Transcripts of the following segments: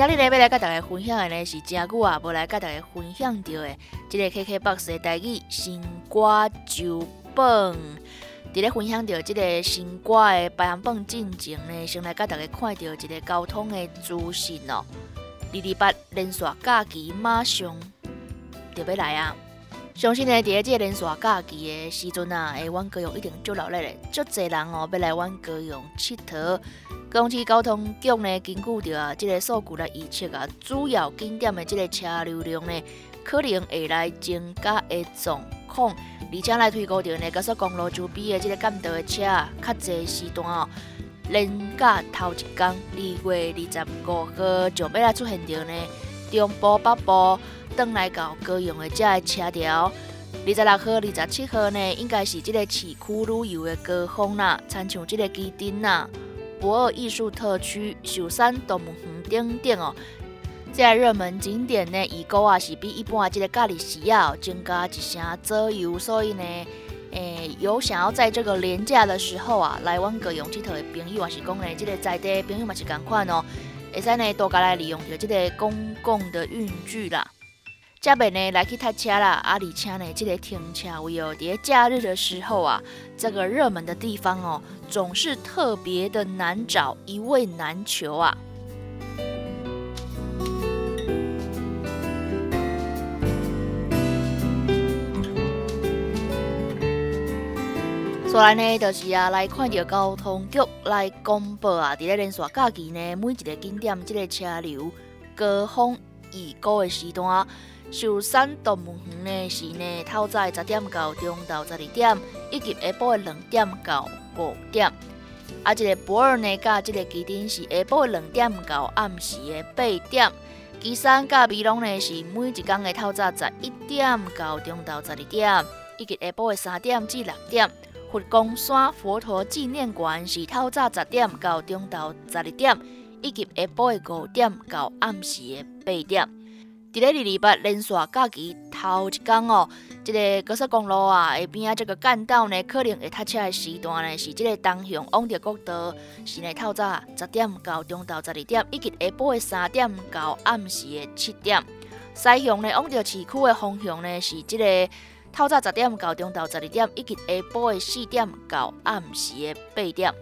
今日呢，要来甲大家分享的呢是真久啊，无来甲大家分享到的，即个 KKBOX 的台语新歌酒本。伫咧分享到即个新歌的排行榜进前呢，先来甲大家看到一个交通的资讯哦。二二八连续假期马上就要来啊！相信呢，伫咧即个连续假期的时阵啊，诶，阮高雄一定足热闹的，足侪人哦要来阮高雄佚佗。公司交通局呢，根据着啊，即个数据来预测啊，主要景点的即个车流量呢，可能会来增加的状况，而且来推估着呢，高速公路周边的即个干道的车较侪时段哦，连假头一天，二月二十五号就要来出现着呢，中部北部转来到高雄的遮个车条。二十六号、二十七号呢，应该是即个市区旅游的高峰啦，参像即个基丁啦。博尔艺术特区、秀山动物园等等哦，这热门景点呢，预估啊是比一般这个假日时啊增加一成左右，所以呢，诶，有想要在这个廉价的时候啊来往各用佚佗的朋友，还是讲呢，这个在地的朋友嘛是共款哦，会使呢多加来利用着这个公共的运具啦。这边呢来去搭车啦，啊，而且呢，这个停车位哦，在假日的时候啊，这个热门的地方哦，总是特别的难找，一位难求啊。所来呢，就是啊，来看到交通局来公布啊，伫咧连续假期呢，每一个景点这个车流高峰预估的时段。寿山动物园呢是呢，透早十点到中昼十二点，以及下晡的两点到五点。啊，这个博尔呢，甲这个基丁是下晡的两点到暗时的八点。基山甲美龙呢是每一天的透早十一点到中昼十二点，以及下晡的三点至六点。佛光山佛陀纪念馆是透早十点到中昼十二点，以及下晡的五点到暗时的八点。伫咧二二八连续假期头一天哦，即个高速公路啊下边啊，这个干道呢，可能会塞车的时段呢，是即个东向往着国道，是呢透早十点到中昼十二点，以及下晡的三点到暗时的七点。西向呢往着市区的方向呢，是即个透早十点到中昼十二点，以及下晡的四点到暗时的八点。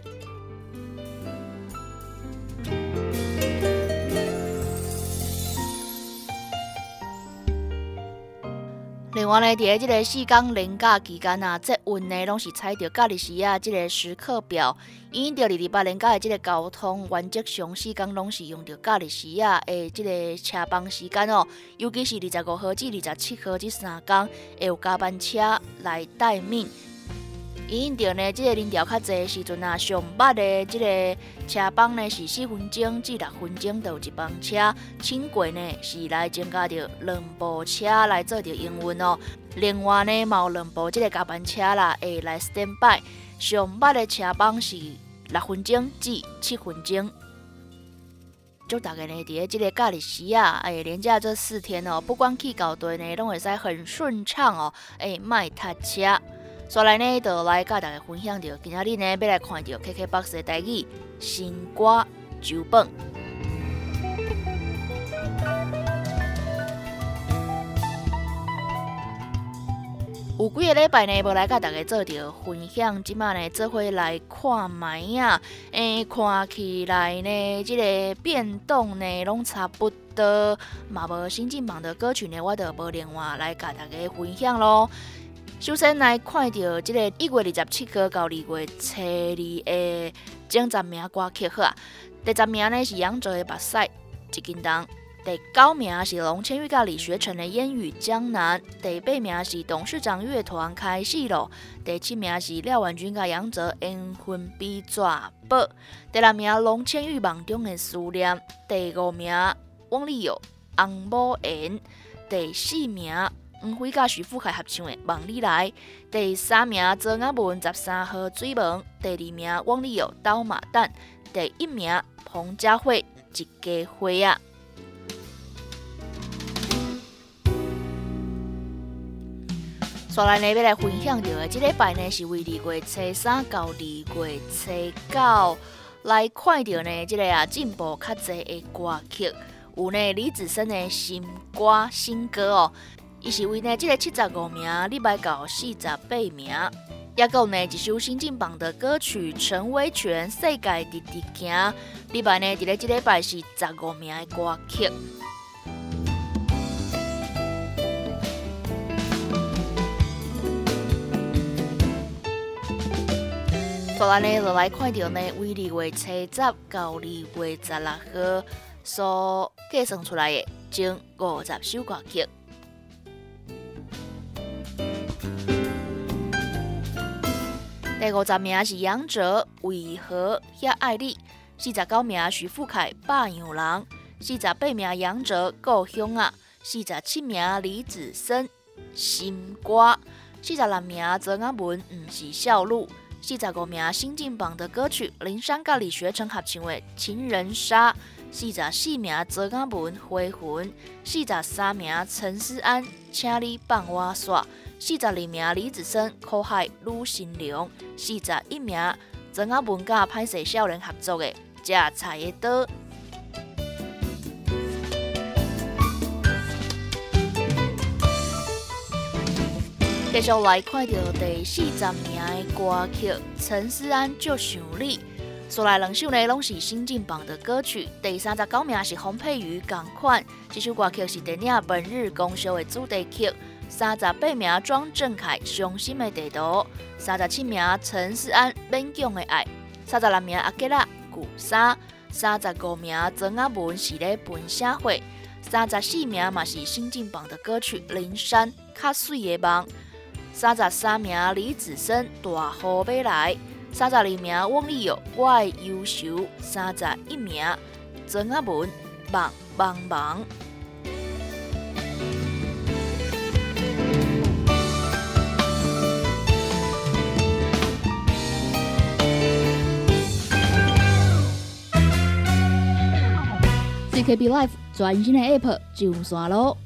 另外呢，伫咧即个四天连假期间啊，这运呢拢是采着假日时啊，即个时刻表，因着二二八连假的即个交通原则上四天拢是用着假日时啊的即个车班时间哦，尤其是二十五号至二十七号这三天会有加班车来待命。因着呢，即个人潮较侪时阵啊，上捌的即个车帮呢是四分钟至六分钟有一班车，轻轨呢是来增加着两部车来做着营运哦。另外呢，有两部即个加班车啦，会来 stand by。上捌的车帮是六分钟至七分钟。祝大家呢，伫咧即个假日时啊，哎，连假这四天哦，不管去到队呢，拢会使很顺畅哦，哎，卖塞车。所来呢，就来甲大家分享着，今仔日呢要来看到 KKBOX 的台语新歌酒本。有几个礼拜呢，无来甲大家做着分享，即马呢做伙来看卖啊，诶，看起来呢，即个变动呢拢差不多，嘛无新进榜的歌曲呢，我就无另外来甲大家分享咯。首先来看到即个一月二十七号到二月初二的前十名歌曲，啊。第十名呢是杨卓的《目屎》，一斤重；第九名是龙千玉甲李学成的《烟雨江南》，第八名是董事长乐团开始咯，第七名是廖婉君甲杨哲《缘分比纸宝》，第六名龙千玉梦中的思念，第五名汪丽友《红某言》，第四名黄辉甲徐富凯合唱的《望你来》，第三名曾雅文十三号追梦，第二名汪丽友《刀马旦》，第一名彭佳慧《一家花啊》。所来呢，要来分享到的，这礼拜呢是为二月初三到二月初九来看到呢，这个啊进步较济的歌曲，有呢李子深的新歌新歌哦，伊是为呢即个七十五名礼拜到四十八名，也有呢一首新进榜的歌曲陈威权世界滴滴行，礼拜呢伫咧即礼拜是十五名的歌曲。所以呢，就来看到呢，为二月初十到二月十六号所计算出来的前五十首歌曲。第五十名是杨哲，为何遐爱你？四十九名徐富凯，霸样人。四十八名杨哲，故乡啊。四十七名李子森，心歌。四十六名曾阿文，毋是笑路。四十五名新进榜的歌曲，林珊甲李学成合唱的《情人杀》；四十四名泽刚文《回魂》；四十三名陈思安《请你放我耍》；四十二名李子生《苦海女心凉》；四十一名泽刚文甲拍摄少年合作的《食菜的刀》。继续来看到第四十名的歌曲《陈思安就想你》，所来两首呢拢是新进榜的歌曲。第三十九名是洪佩瑜《港款》，这首歌曲是电影《本日公休》的主题曲。三十八名庄正凯《伤心的地图》，三十七名陈思安《勉强的爱》，三十六名阿吉拉《古沙》，三十五名曾阿文是咧《本社会》，三十四名嘛是新进榜的歌曲《灵山较水的梦》。三十三名李子森大河要来，三十二名汪丽友我的优秀，三十一名曾阿文忙忙忙。KB Life 全新的 App 上线咯！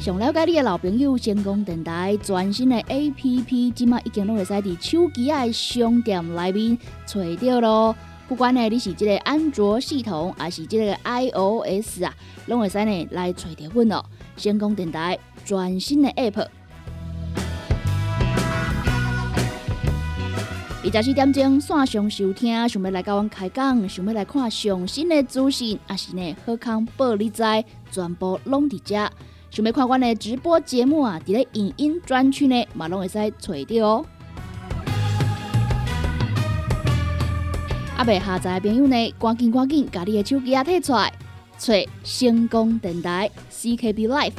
想了解你的老朋友，成功电台全新的 A P P，即马已经拢会使伫手机的商店内面找到咯。不管呢你是即个安卓系统，还是即个 I O S 啊，拢会使呢来找到阮咯。成功电台全新的 App，二十四点钟线上收听，想要来跟阮开讲，想要来看上新的资讯，也是呢好康报你知，全部拢伫遮。想要看阮的直播节目啊，伫咧影音专区呢，嘛拢会使找到哦。啊，未下载的朋友呢，赶紧赶紧，把你的手机啊摕出来，找成功电台 CKB Life。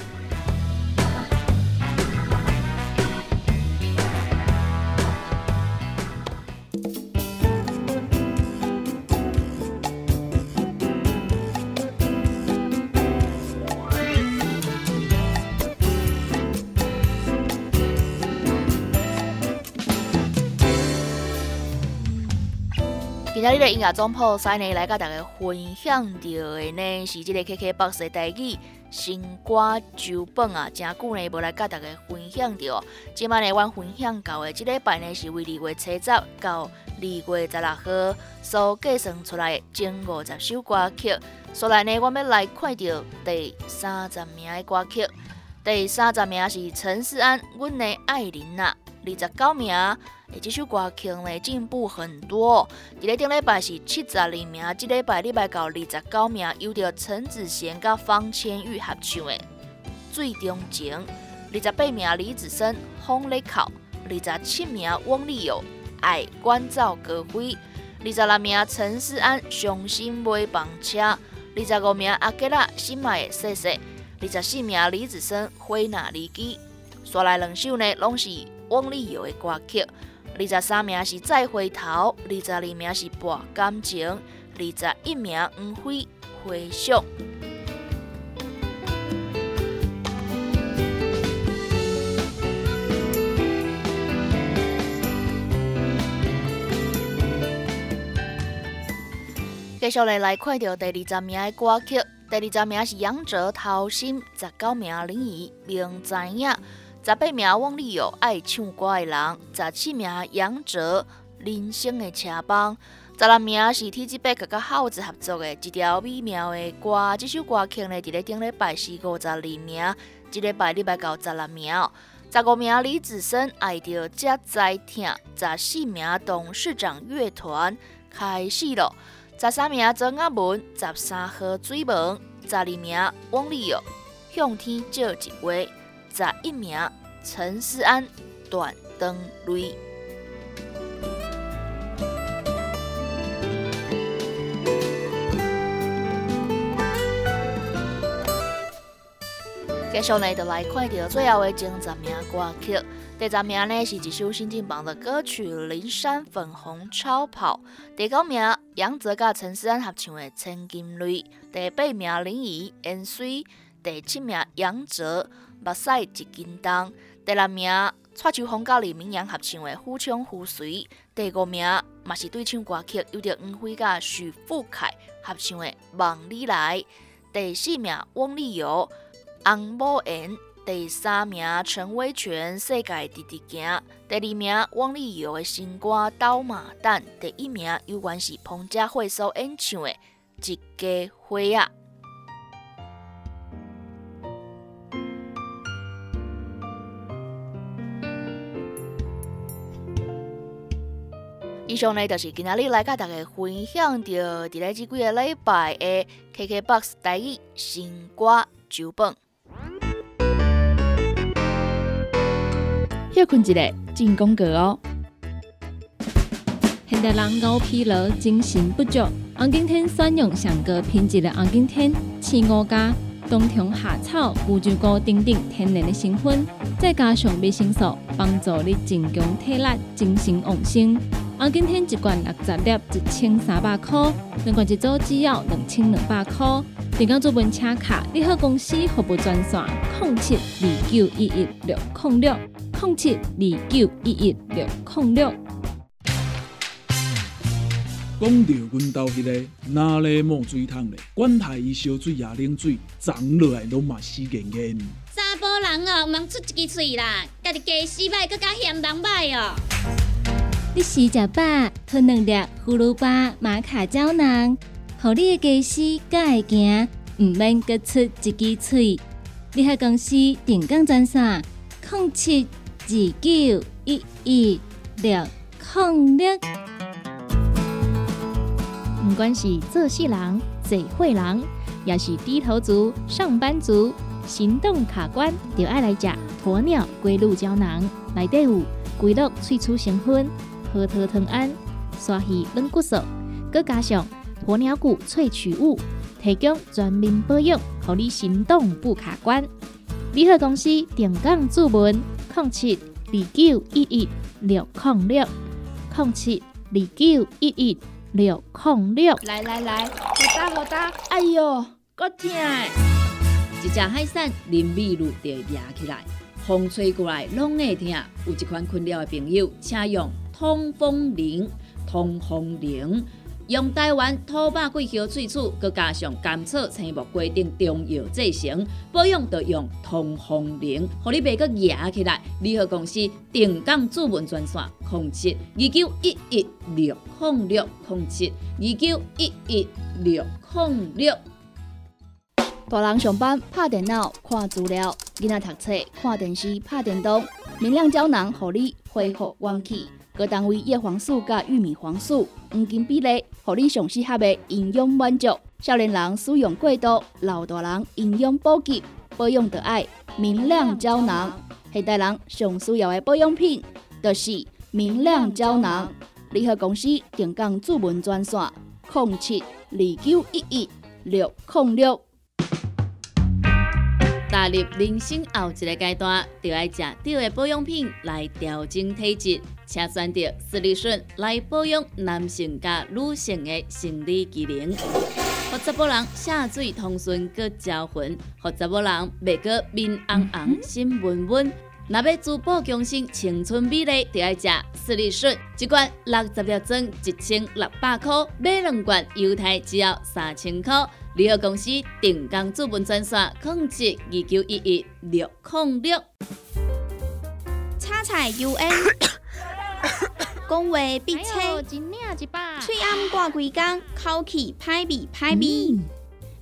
今日的音乐总铺三呢，来甲大家分享到的呢，是这个 KKBOX 的台语新歌周本啊，真久呢无来甲大家分享到。今晚呢，阮分享到的这礼拜呢，是为二月七十到二月十六号所计算出来的前五十首歌曲。所来呢，我要来看到第三十名的歌曲。第三十名是陈思安《阮的爱人》啊，二十九名。这首歌曲呢进步很多，伫咧顶礼拜是七十二名，这礼拜礼拜到二十九名，有着陈子贤甲方千玉合唱的《最中情》；二十八名李子森《风咧哭》；二十七名汪丽友《爱关照歌辉》；二十六名陈思安《伤心买房车》；二十五名阿吉拉心脉的细细，二十四名李子森花那离基，刷来两首呢拢是汪丽友的歌曲。二十三名是再回头，二十二名是博感情，二十一名黄飞回想。继续来来看到第二十名的歌曲，第二十名是杨哲陶心，十九名林怡明知影，十八名汪丽友爱唱歌的人，十七名杨哲人生的车帮，十六名是 T G 八甲耗子合作的一条美妙的歌，这首歌曲呢，伫咧顶礼拜是五十二名，这礼拜礼拜到十六名，十五名李子森爱着才在听，十四名董事长乐团开始了。十三名曾阿文，十三号水门，十二名汪丽友向天借一话，十一名陈思安断灯泪。接下来就来看到最后的前十名歌曲。第十名呢是一首新进榜的歌曲《灵山粉红超跑》。第九名杨泽甲陈思安合唱的《千金泪》。第八名林怡《烟水》。第七名杨泽《目屎一斤重》。第六名蔡秋凤甲李明阳合唱的《虎枪虎随》。第五名嘛是对唱歌曲，有着黄辉甲许富凯合唱的《梦里来》。第四名汪丽瑶《红某言》。第三名陈威全《世界直直行》，第二名汪丽瑶的新歌《刀马旦》，第一名有关是彭佳慧所演唱的《一家花啊》。以上呢就是今仔日来甲大家分享到伫咧即几个礼拜的 KKBOX 第一新歌九本。休困一下，进广告哦。现代人熬疲劳，精神不足。红景天选用上个品质的红景天，青五加冬虫夏草、乌鸡菇等等天然的成分，再加上维生素，帮助你增强体力、精神旺盛。红景天一罐六十粒，一千三百块；两罐一组只要两千两百块。订购做文车卡，你好公司服务专线：零七二九一一六零六。零七二九一一六零六。讲到阮兜迄个哪里冒水桶咧？管他伊烧水也冷水，长落来拢嘛死硬硬。查甫人哦，毋通出一支喙啦，家己家洗歹，更加嫌人歹哦。你洗食饱，吞两粒葫芦巴、马卡胶囊，互你的家洗更会行，毋免各出一支喙。你喺公司定岗赚啥？零七。二九一一六零六，不管是做事人、做会人，也是低头族、上班族，行动卡关，就爱来食鸵鸟龟鹿胶囊。内底有龟鹿萃取成分，核桃藤胺、刷鱼软骨素，佮加上鸵鸟骨萃取物，提供全面保养，让你行动不卡关。联合公司定岗注文。零七二九一一六零六，零七二九一一六零六。来来来，好打好打，哎哟，够痛！一只海扇淋米露就压起来，风吹过来拢会痛。有一款困扰的朋友，请用通风铃，通风铃。用台湾土白桂花萃取，佮加上甘草、青木、规定中药制成，保养要用通风灵，互你袂佮压起来。联合公司定岗主文专线：控七二九一一六零六控七二九一一六控六。大人上班拍电脑看资料，囡仔读册看电视拍电动，明亮胶囊，互你恢复元气。各单位叶黄素加玉米黄素黄金比例，互你上适合的营养满足。少年人使用过度，老大人营养补给保养得爱明亮胶囊。现代人上需要的保养品，就是明亮胶囊。联合公司定岗主文专线：零七二九一一六零六。踏入人生后一个阶段，就要食对的保养品来调整体质，请选择斯利顺来保养男性加女性的生理机能，让查某人下水通顺搁招魂，让查某人未搁面红红心温温。若要珠宝强身、青春美丽，就要食斯利顺，一罐六十粒装，一千六百块；买两罐，犹太只要三千块。联合公司定岗资本专线：控制二九一一六零六。叉菜 U N，讲话必切，嘴暗挂规工，口气歹味歹味。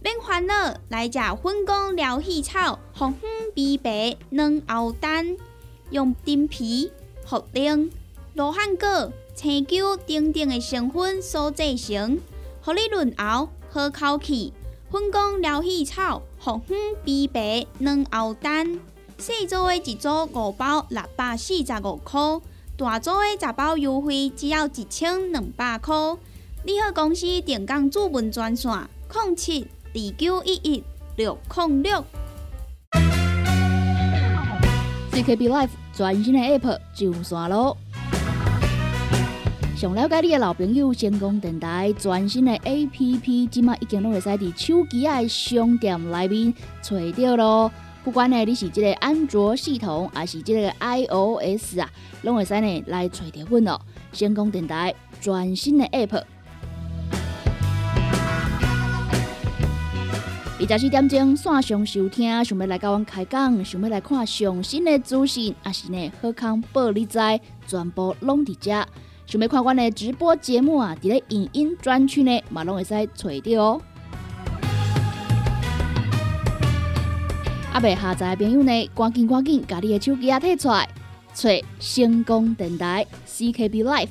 免烦恼，来食粉果疗气草，红粉枇杷软藕丹，用丁皮、茯苓、罗汉果、青椒等等的成分所制成，互你润喉好口气。粉果疗气草，红粉枇杷软藕丹，细组的一组五包六百四十五块，大组的十包优惠只要一千两百块。你好，公司定岗主文专线：零七。二九一一六零六，CKB Life 全新的 App 上线咯！想了解你的老朋友，成功电台全新的 App，即马已经拢会使伫手机的商店内面找到咯。不管呢你是即个安卓系统，还是即个 iOS 啊，拢会使呢来找到阮咯。成功电台全新的 App。二十四点钟线上收听，想要来甲阮开讲，想要来看上新的资讯，还是呢好康报你知，全部拢伫遮。想要看我的直播节目啊，伫咧影音专区呢，嘛拢会使找到哦。阿未下载的朋友呢，赶紧赶紧，家己的手机啊摕出来，找星光电台 CKB Life。